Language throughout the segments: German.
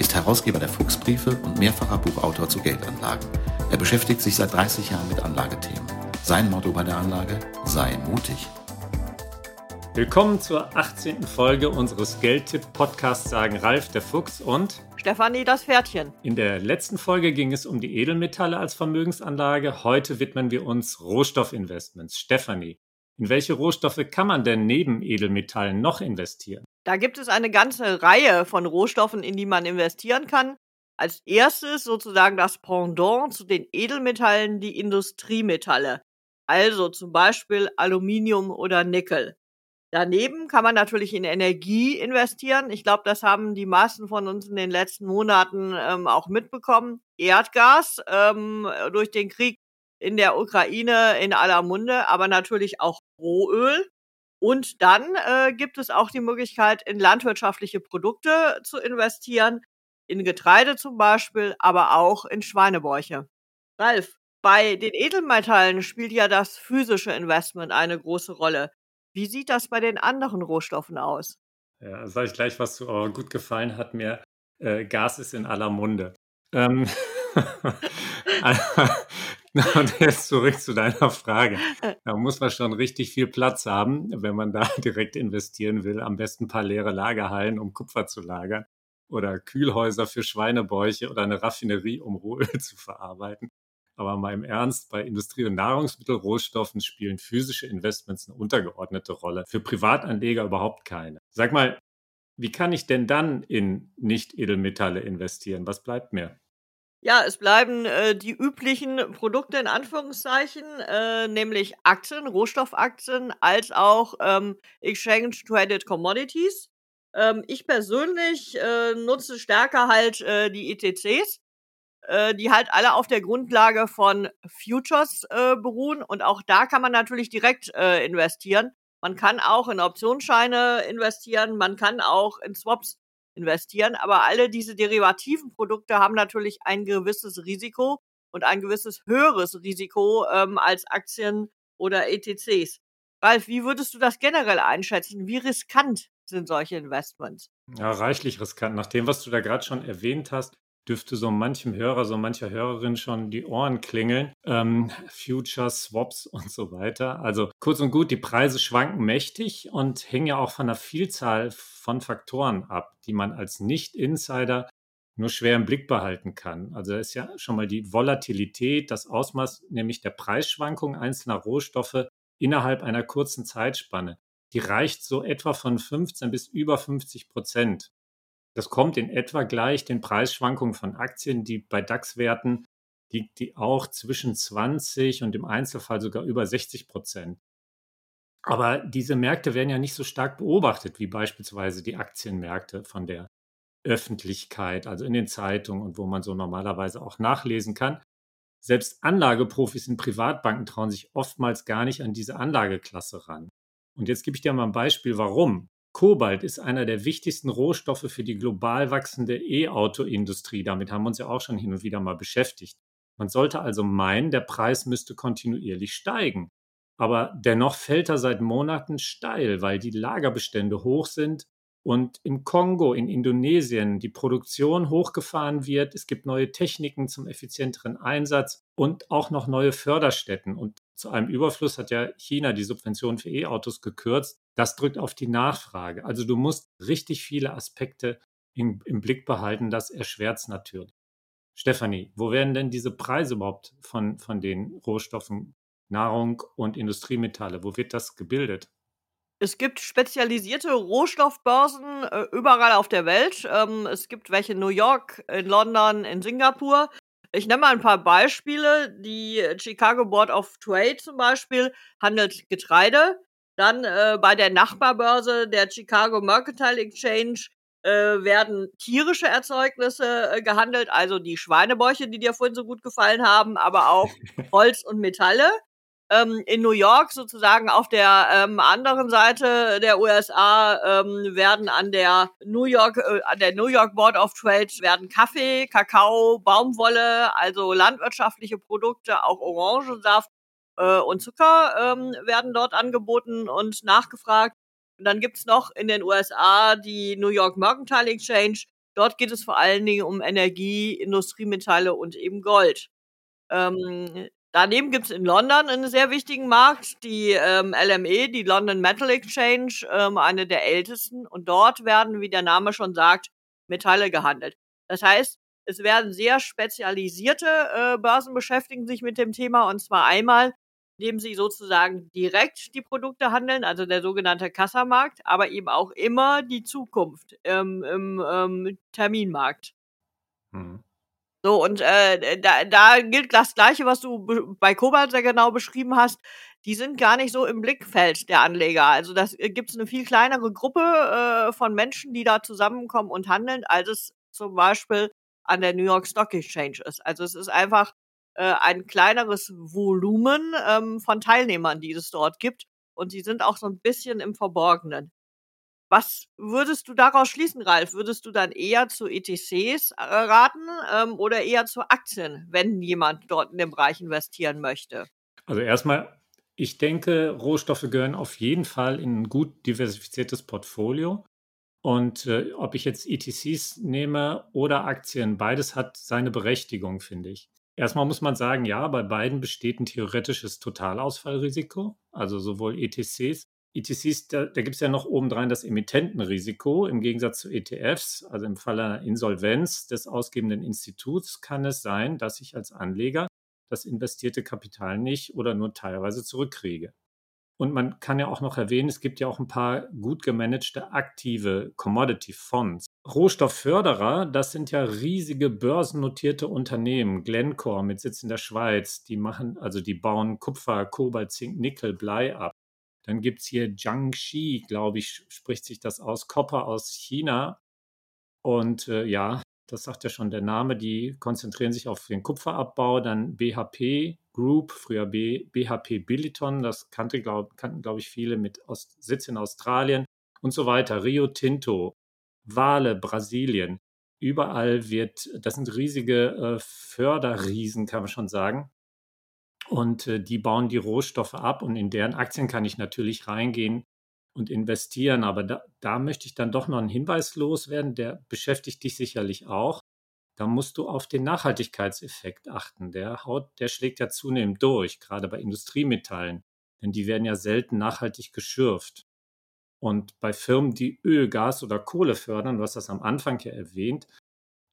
ist Herausgeber der Fuchsbriefe und mehrfacher Buchautor zu Geldanlagen. Er beschäftigt sich seit 30 Jahren mit Anlagethemen. Sein Motto bei der Anlage: Sei mutig. Willkommen zur 18. Folge unseres Geldtipp-Podcasts sagen Ralf der Fuchs und Stefanie das Pferdchen. In der letzten Folge ging es um die Edelmetalle als Vermögensanlage. Heute widmen wir uns Rohstoffinvestments. Stefanie, in welche Rohstoffe kann man denn neben Edelmetallen noch investieren? Da gibt es eine ganze Reihe von Rohstoffen, in die man investieren kann. Als erstes sozusagen das Pendant zu den Edelmetallen, die Industriemetalle. Also zum Beispiel Aluminium oder Nickel. Daneben kann man natürlich in Energie investieren. Ich glaube, das haben die meisten von uns in den letzten Monaten ähm, auch mitbekommen. Erdgas ähm, durch den Krieg in der Ukraine in aller Munde, aber natürlich auch Rohöl. Und dann äh, gibt es auch die Möglichkeit, in landwirtschaftliche Produkte zu investieren, in Getreide zum Beispiel, aber auch in Schweinebäuche. Ralf, bei den Edelmetallen spielt ja das physische Investment eine große Rolle. Wie sieht das bei den anderen Rohstoffen aus? Ja, sage ich gleich was zu, aber gut gefallen hat mir, äh, Gas ist in aller Munde. Ähm, und jetzt zurück zu deiner Frage. Da muss man schon richtig viel Platz haben, wenn man da direkt investieren will. Am besten ein paar leere Lagerhallen, um Kupfer zu lagern oder Kühlhäuser für Schweinebäuche oder eine Raffinerie, um Rohöl zu verarbeiten. Aber mal im Ernst, bei Industrie- und Nahrungsmittelrohstoffen spielen physische Investments eine untergeordnete Rolle. Für Privatanleger überhaupt keine. Sag mal, wie kann ich denn dann in Nicht-Edelmetalle investieren? Was bleibt mir? Ja, es bleiben äh, die üblichen Produkte in Anführungszeichen, äh, nämlich Aktien, Rohstoffaktien, als auch ähm, Exchange Traded Commodities. Ähm, ich persönlich äh, nutze stärker halt äh, die ETCs äh, die halt alle auf der Grundlage von Futures äh, beruhen. Und auch da kann man natürlich direkt äh, investieren. Man kann auch in Optionsscheine investieren, man kann auch in Swaps investieren, aber alle diese derivativen Produkte haben natürlich ein gewisses Risiko und ein gewisses höheres Risiko ähm, als Aktien oder ETCs. Ralf, wie würdest du das generell einschätzen? Wie riskant sind solche Investments? Ja, reichlich riskant. Nach dem, was du da gerade schon erwähnt hast, dürfte so manchem Hörer, so mancher Hörerin schon die Ohren klingeln. Ähm, Futures, Swaps und so weiter. Also kurz und gut, die Preise schwanken mächtig und hängen ja auch von einer Vielzahl von Faktoren ab, die man als Nicht-Insider nur schwer im Blick behalten kann. Also ist ja schon mal die Volatilität, das Ausmaß nämlich der Preisschwankungen einzelner Rohstoffe innerhalb einer kurzen Zeitspanne. Die reicht so etwa von 15 bis über 50 Prozent. Das kommt in etwa gleich den Preisschwankungen von Aktien, die bei DAX-Werten liegt die auch zwischen 20 und im Einzelfall sogar über 60 Prozent. Aber diese Märkte werden ja nicht so stark beobachtet wie beispielsweise die Aktienmärkte von der Öffentlichkeit, also in den Zeitungen und wo man so normalerweise auch nachlesen kann. Selbst Anlageprofis in Privatbanken trauen sich oftmals gar nicht an diese Anlageklasse ran. Und jetzt gebe ich dir mal ein Beispiel, warum. Kobalt ist einer der wichtigsten Rohstoffe für die global wachsende E-Auto-Industrie. Damit haben wir uns ja auch schon hin und wieder mal beschäftigt. Man sollte also meinen, der Preis müsste kontinuierlich steigen. Aber dennoch fällt er seit Monaten steil, weil die Lagerbestände hoch sind und im Kongo, in Indonesien die Produktion hochgefahren wird. Es gibt neue Techniken zum effizienteren Einsatz und auch noch neue Förderstätten. Und zu einem Überfluss hat ja China die Subventionen für E-Autos gekürzt. Das drückt auf die Nachfrage. Also du musst richtig viele Aspekte in, im Blick behalten. Das erschwert es natürlich. Stefanie, wo werden denn diese Preise überhaupt von, von den Rohstoffen Nahrung und Industriemetalle? Wo wird das gebildet? Es gibt spezialisierte Rohstoffbörsen äh, überall auf der Welt. Ähm, es gibt welche in New York, in London, in Singapur. Ich nenne mal ein paar Beispiele. Die Chicago Board of Trade zum Beispiel handelt Getreide. Dann äh, bei der Nachbarbörse der Chicago Mercantile Exchange äh, werden tierische Erzeugnisse äh, gehandelt, also die Schweinebäuche, die dir vorhin so gut gefallen haben, aber auch Holz und Metalle. Ähm, in New York sozusagen auf der ähm, anderen Seite der USA ähm, werden an der New York äh, an der New York Board of Trade werden Kaffee, Kakao, Baumwolle, also landwirtschaftliche Produkte, auch Orangensaft äh, und Zucker ähm, werden dort angeboten und nachgefragt. Und dann gibt's noch in den USA die New York Mercantile Exchange. Dort geht es vor allen Dingen um Energie, Industriemetalle und eben Gold. Ähm, daneben gibt's in London einen sehr wichtigen Markt, die ähm, LME, die London Metal Exchange, ähm, eine der ältesten. Und dort werden, wie der Name schon sagt, Metalle gehandelt. Das heißt, es werden sehr spezialisierte äh, Börsen beschäftigen sich mit dem Thema. Und zwar einmal indem sie sozusagen direkt die Produkte handeln, also der sogenannte Kassamarkt, aber eben auch immer die Zukunft ähm, im Terminmarkt. Mhm. So, und äh, da, da gilt das Gleiche, was du bei Kobalt sehr genau beschrieben hast. Die sind gar nicht so im Blickfeld der Anleger. Also das äh, gibt es eine viel kleinere Gruppe äh, von Menschen, die da zusammenkommen und handeln, als es zum Beispiel an der New York Stock Exchange ist. Also es ist einfach äh, ein kleineres Volumen ähm, von Teilnehmern, die es dort gibt. Und sie sind auch so ein bisschen im Verborgenen. Was würdest du daraus schließen, Ralf? Würdest du dann eher zu ETCs äh, raten ähm, oder eher zu Aktien, wenn jemand dort in dem Bereich investieren möchte? Also erstmal, ich denke, Rohstoffe gehören auf jeden Fall in ein gut diversifiziertes Portfolio. Und äh, ob ich jetzt ETCs nehme oder Aktien, beides hat seine Berechtigung, finde ich. Erstmal muss man sagen, ja, bei beiden besteht ein theoretisches Totalausfallrisiko, also sowohl ETCs. ETCs, da, da gibt es ja noch obendrein das Emittentenrisiko im Gegensatz zu ETFs. Also im Falle einer Insolvenz des ausgebenden Instituts kann es sein, dass ich als Anleger das investierte Kapital nicht oder nur teilweise zurückkriege. Und man kann ja auch noch erwähnen, es gibt ja auch ein paar gut gemanagte aktive Commodity Fonds. Rohstoffförderer, das sind ja riesige börsennotierte Unternehmen. Glencore mit Sitz in der Schweiz, die machen, also die bauen Kupfer, Kobalt, Zink, Nickel, Blei ab. Dann gibt es hier Jiangxi, glaube ich, spricht sich das aus, Kopper aus China. Und äh, ja, das sagt ja schon der Name, die konzentrieren sich auf den Kupferabbau. Dann BHP, Group, früher B, BHP Billiton, das kannte, glaub, kannten, glaube ich, viele mit Ost, Sitz in Australien und so weiter. Rio Tinto, Wale, Brasilien. Überall wird, das sind riesige äh, Förderriesen, kann man schon sagen. Und äh, die bauen die Rohstoffe ab und in deren Aktien kann ich natürlich reingehen und investieren. Aber da, da möchte ich dann doch noch einen Hinweis loswerden, der beschäftigt dich sicherlich auch da musst du auf den Nachhaltigkeitseffekt achten. Der haut, der schlägt ja zunehmend durch, gerade bei Industriemetallen, denn die werden ja selten nachhaltig geschürft. Und bei Firmen, die Öl, Gas oder Kohle fördern, du hast das am Anfang ja erwähnt,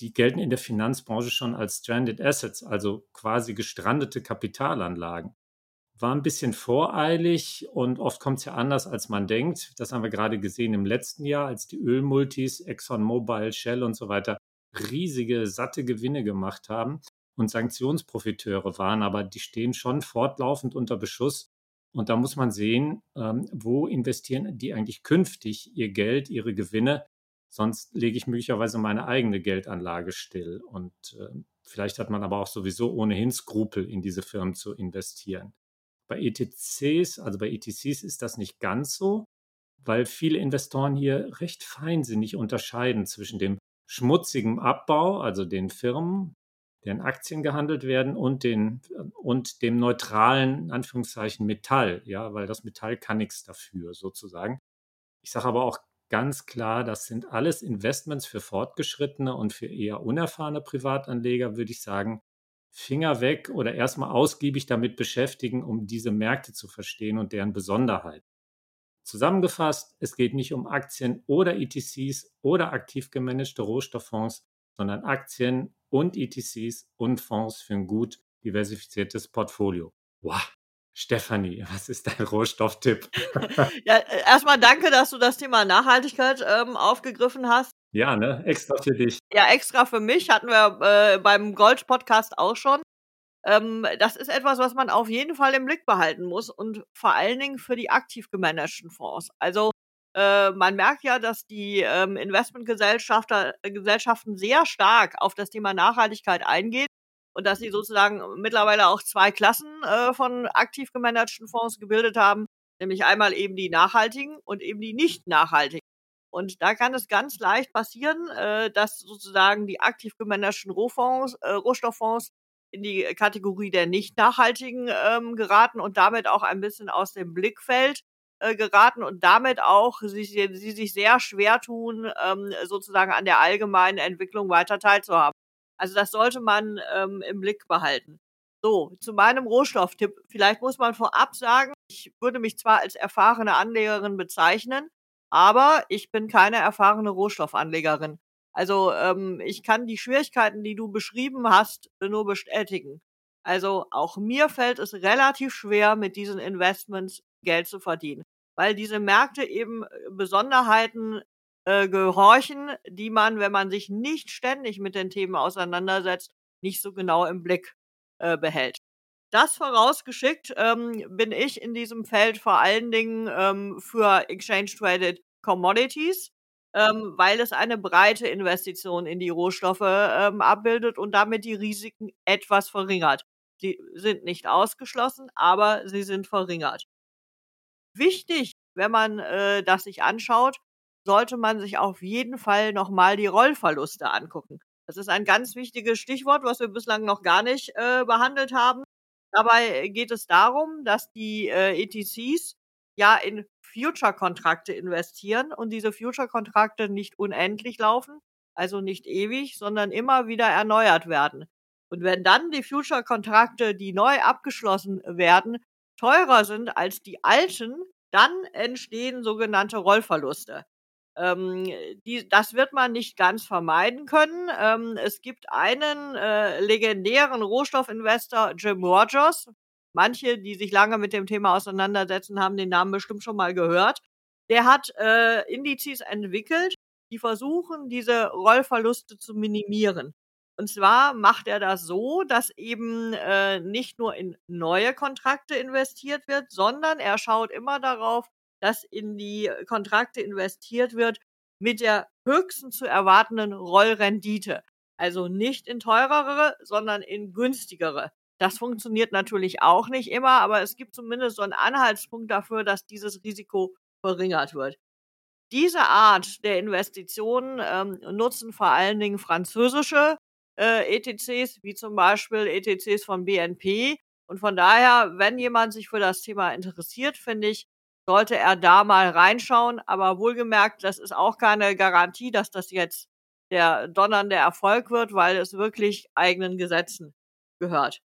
die gelten in der Finanzbranche schon als Stranded Assets, also quasi gestrandete Kapitalanlagen. War ein bisschen voreilig und oft kommt es ja anders, als man denkt. Das haben wir gerade gesehen im letzten Jahr, als die Ölmultis, ExxonMobil, Shell und so weiter riesige, satte Gewinne gemacht haben und Sanktionsprofiteure waren, aber die stehen schon fortlaufend unter Beschuss. Und da muss man sehen, ähm, wo investieren die eigentlich künftig ihr Geld, ihre Gewinne. Sonst lege ich möglicherweise meine eigene Geldanlage still. Und äh, vielleicht hat man aber auch sowieso ohnehin Skrupel, in diese Firmen zu investieren. Bei ETCs, also bei ETCs ist das nicht ganz so, weil viele Investoren hier recht feinsinnig unterscheiden zwischen dem schmutzigem Abbau, also den Firmen, deren Aktien gehandelt werden, und, den, und dem neutralen, in Anführungszeichen, Metall, ja, weil das Metall kann nichts dafür, sozusagen. Ich sage aber auch ganz klar, das sind alles Investments für fortgeschrittene und für eher unerfahrene Privatanleger, würde ich sagen, Finger weg oder erstmal ausgiebig damit beschäftigen, um diese Märkte zu verstehen und deren Besonderheiten. Zusammengefasst, es geht nicht um Aktien oder ETCs oder aktiv gemanagte Rohstofffonds, sondern Aktien und ETCs und Fonds für ein gut diversifiziertes Portfolio. Wow. Stefanie, was ist dein Rohstofftipp? ja, äh, erstmal danke, dass du das Thema Nachhaltigkeit ähm, aufgegriffen hast. Ja, ne? Extra für dich. Ja, extra für mich hatten wir äh, beim Gold-Podcast auch schon. Ähm, das ist etwas, was man auf jeden Fall im Blick behalten muss und vor allen Dingen für die aktiv gemanagten Fonds. Also äh, man merkt ja, dass die ähm, Investmentgesellschaften sehr stark auf das Thema Nachhaltigkeit eingehen und dass sie sozusagen mittlerweile auch zwei Klassen äh, von aktiv gemanagten Fonds gebildet haben, nämlich einmal eben die nachhaltigen und eben die nicht nachhaltigen. Und da kann es ganz leicht passieren, äh, dass sozusagen die aktiv gemanagten Rohfonds, äh, Rohstofffonds in die Kategorie der nicht nachhaltigen ähm, geraten und damit auch ein bisschen aus dem Blickfeld äh, geraten und damit auch sie, sie sich sehr schwer tun, ähm, sozusagen an der allgemeinen Entwicklung weiter teilzuhaben. Also das sollte man ähm, im Blick behalten. So, zu meinem Rohstofftipp. Vielleicht muss man vorab sagen, ich würde mich zwar als erfahrene Anlegerin bezeichnen, aber ich bin keine erfahrene Rohstoffanlegerin. Also ähm, ich kann die Schwierigkeiten, die du beschrieben hast, nur bestätigen. Also auch mir fällt es relativ schwer, mit diesen Investments Geld zu verdienen, weil diese Märkte eben äh, Besonderheiten äh, gehorchen, die man, wenn man sich nicht ständig mit den Themen auseinandersetzt, nicht so genau im Blick äh, behält. Das vorausgeschickt ähm, bin ich in diesem Feld vor allen Dingen ähm, für Exchange Traded Commodities, ähm, weil es eine breite Investition in die Rohstoffe ähm, abbildet und damit die Risiken etwas verringert. Sie sind nicht ausgeschlossen, aber sie sind verringert. Wichtig, wenn man äh, das sich anschaut, sollte man sich auf jeden Fall nochmal die Rollverluste angucken. Das ist ein ganz wichtiges Stichwort, was wir bislang noch gar nicht äh, behandelt haben. Dabei geht es darum, dass die äh, ETCs ja in Future-Kontrakte investieren und diese Future-Kontrakte nicht unendlich laufen, also nicht ewig, sondern immer wieder erneuert werden. Und wenn dann die Future-Kontrakte, die neu abgeschlossen werden, teurer sind als die alten, dann entstehen sogenannte Rollverluste. Ähm, die, das wird man nicht ganz vermeiden können. Ähm, es gibt einen äh, legendären Rohstoffinvestor, Jim Rogers, Manche, die sich lange mit dem Thema auseinandersetzen, haben den Namen bestimmt schon mal gehört. Der hat äh, Indizes entwickelt, die versuchen, diese Rollverluste zu minimieren. Und zwar macht er das so, dass eben äh, nicht nur in neue Kontrakte investiert wird, sondern er schaut immer darauf, dass in die Kontrakte investiert wird mit der höchsten zu erwartenden Rollrendite. Also nicht in teurere, sondern in günstigere das funktioniert natürlich auch nicht immer, aber es gibt zumindest so einen Anhaltspunkt dafür, dass dieses Risiko verringert wird. Diese Art der Investitionen ähm, nutzen vor allen Dingen französische äh, ETCs, wie zum Beispiel ETCs von BNP. Und von daher, wenn jemand sich für das Thema interessiert, finde ich, sollte er da mal reinschauen. Aber wohlgemerkt, das ist auch keine Garantie, dass das jetzt der donnernde Erfolg wird, weil es wirklich eigenen Gesetzen gehört.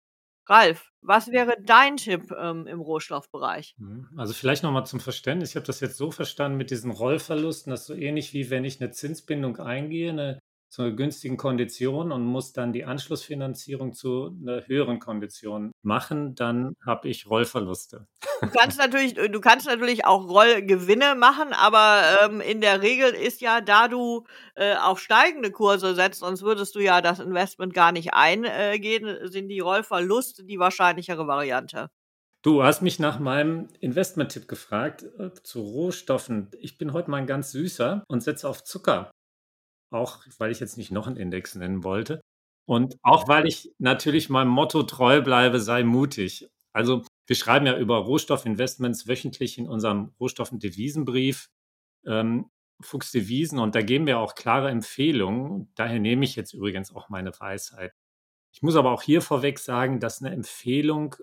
Ralf, was wäre dein Tipp ähm, im Rohstoffbereich? Mhm. Also vielleicht nochmal zum Verständnis. Ich habe das jetzt so verstanden mit diesen Rollverlusten, dass so ähnlich wie wenn ich eine Zinsbindung eingehe, eine zu einer günstigen Kondition und muss dann die Anschlussfinanzierung zu einer höheren Kondition machen, dann habe ich Rollverluste. Du kannst natürlich, du kannst natürlich auch Rollgewinne machen, aber ähm, in der Regel ist ja, da du äh, auf steigende Kurse setzt, sonst würdest du ja das Investment gar nicht eingehen, sind die Rollverluste die wahrscheinlichere Variante. Du hast mich nach meinem Investment-Tipp gefragt äh, zu Rohstoffen. Ich bin heute mal ein ganz süßer und setze auf Zucker auch weil ich jetzt nicht noch einen Index nennen wollte. Und auch weil ich natürlich meinem Motto treu bleibe, sei mutig. Also wir schreiben ja über Rohstoffinvestments wöchentlich in unserem Rohstoffen-Devisenbrief, ähm, Fuchs Devisen, und da geben wir auch klare Empfehlungen. Daher nehme ich jetzt übrigens auch meine Weisheit. Ich muss aber auch hier vorweg sagen, dass eine Empfehlung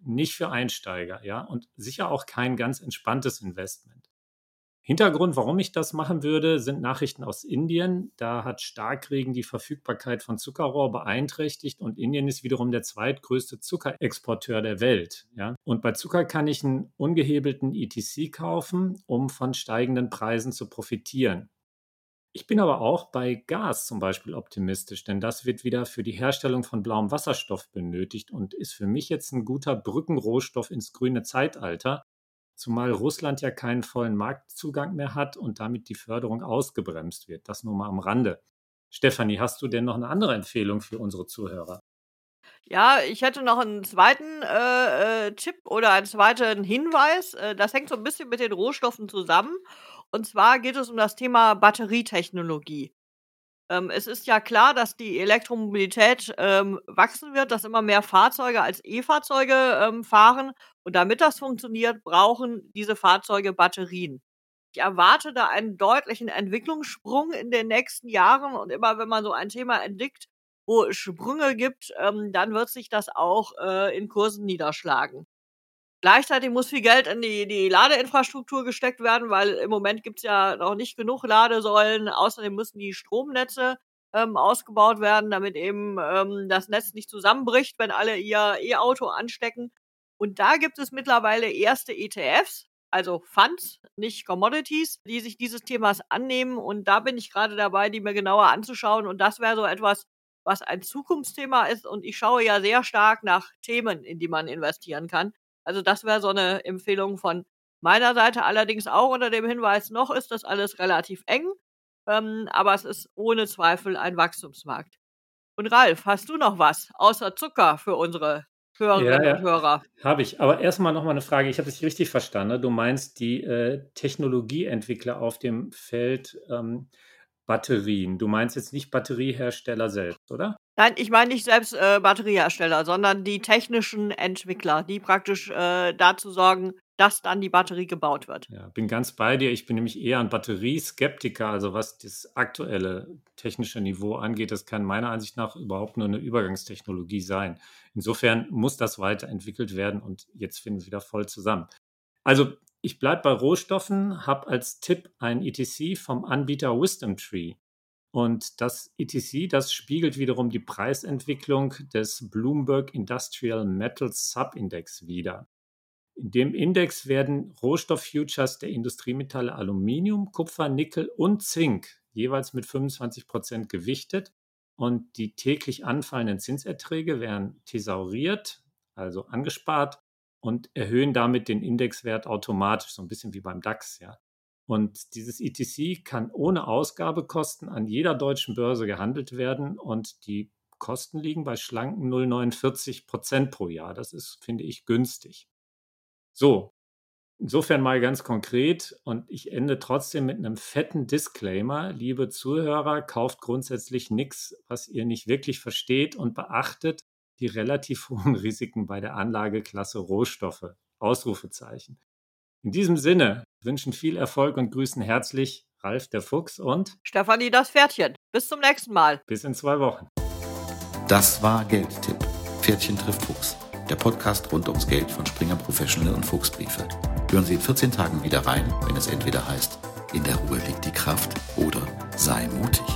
nicht für Einsteiger, ja, und sicher auch kein ganz entspanntes Investment. Hintergrund, warum ich das machen würde, sind Nachrichten aus Indien. Da hat Starkregen die Verfügbarkeit von Zuckerrohr beeinträchtigt und Indien ist wiederum der zweitgrößte Zuckerexporteur der Welt. Ja? Und bei Zucker kann ich einen ungehebelten ETC kaufen, um von steigenden Preisen zu profitieren. Ich bin aber auch bei Gas zum Beispiel optimistisch, denn das wird wieder für die Herstellung von blauem Wasserstoff benötigt und ist für mich jetzt ein guter Brückenrohstoff ins grüne Zeitalter, zumal Russland ja keinen vollen Marktzugang mehr hat und damit die Förderung ausgebremst wird. Das nur mal am Rande. Stefanie, hast du denn noch eine andere Empfehlung für unsere Zuhörer? Ja, ich hätte noch einen zweiten äh, äh, Tipp oder einen zweiten Hinweis. Äh, das hängt so ein bisschen mit den Rohstoffen zusammen. Und zwar geht es um das Thema Batterietechnologie. Ähm, es ist ja klar, dass die Elektromobilität ähm, wachsen wird, dass immer mehr Fahrzeuge als E-Fahrzeuge ähm, fahren. Und damit das funktioniert, brauchen diese Fahrzeuge Batterien. Ich erwarte da einen deutlichen Entwicklungssprung in den nächsten Jahren. Und immer wenn man so ein Thema entdeckt, wo es Sprünge gibt, ähm, dann wird sich das auch äh, in Kursen niederschlagen. Gleichzeitig muss viel Geld in die, die Ladeinfrastruktur gesteckt werden, weil im Moment gibt's ja noch nicht genug Ladesäulen. Außerdem müssen die Stromnetze ähm, ausgebaut werden, damit eben ähm, das Netz nicht zusammenbricht, wenn alle ihr E-Auto anstecken. Und da gibt es mittlerweile erste ETFs, also Funds, nicht Commodities, die sich dieses Themas annehmen. Und da bin ich gerade dabei, die mir genauer anzuschauen. Und das wäre so etwas, was ein Zukunftsthema ist. Und ich schaue ja sehr stark nach Themen, in die man investieren kann. Also das wäre so eine Empfehlung von meiner Seite. Allerdings auch unter dem Hinweis, noch ist das alles relativ eng, ähm, aber es ist ohne Zweifel ein Wachstumsmarkt. Und Ralf, hast du noch was außer Zucker für unsere Hörerinnen ja, ja. und Hörer? Habe ich. Aber erstmal noch mal eine Frage. Ich habe es richtig verstanden. Du meinst die äh, Technologieentwickler auf dem Feld ähm, Batterien. Du meinst jetzt nicht Batteriehersteller selbst, oder? Nein, ich meine nicht selbst äh, Batteriehersteller, sondern die technischen Entwickler, die praktisch äh, dazu sorgen, dass dann die Batterie gebaut wird. Ja, bin ganz bei dir. Ich bin nämlich eher ein Batterieskeptiker. Also was das aktuelle technische Niveau angeht, das kann meiner Ansicht nach überhaupt nur eine Übergangstechnologie sein. Insofern muss das weiterentwickelt werden und jetzt finden wir wieder voll zusammen. Also ich bleibe bei Rohstoffen, habe als Tipp ein ETC vom Anbieter Wisdom Tree. Und das ETC, das spiegelt wiederum die Preisentwicklung des Bloomberg Industrial Metals Subindex wider. In dem Index werden Rohstofffutures der Industriemetalle Aluminium, Kupfer, Nickel und Zink jeweils mit 25 Prozent gewichtet und die täglich anfallenden Zinserträge werden thesauriert, also angespart und erhöhen damit den Indexwert automatisch, so ein bisschen wie beim DAX, ja. Und dieses ETC kann ohne Ausgabekosten an jeder deutschen Börse gehandelt werden und die Kosten liegen bei schlanken 0,49 Prozent pro Jahr. Das ist, finde ich, günstig. So, insofern mal ganz konkret und ich ende trotzdem mit einem fetten Disclaimer. Liebe Zuhörer, kauft grundsätzlich nichts, was ihr nicht wirklich versteht und beachtet die relativ hohen Risiken bei der Anlageklasse Rohstoffe. Ausrufezeichen. In diesem Sinne wünschen viel Erfolg und grüßen herzlich Ralf der Fuchs und Stefanie das Pferdchen. Bis zum nächsten Mal. Bis in zwei Wochen. Das war Geldtipp. Pferdchen trifft Fuchs. Der Podcast rund ums Geld von Springer Professional und Fuchsbriefe. Hören Sie in 14 Tagen wieder rein, wenn es entweder heißt, in der Ruhe liegt die Kraft oder sei mutig.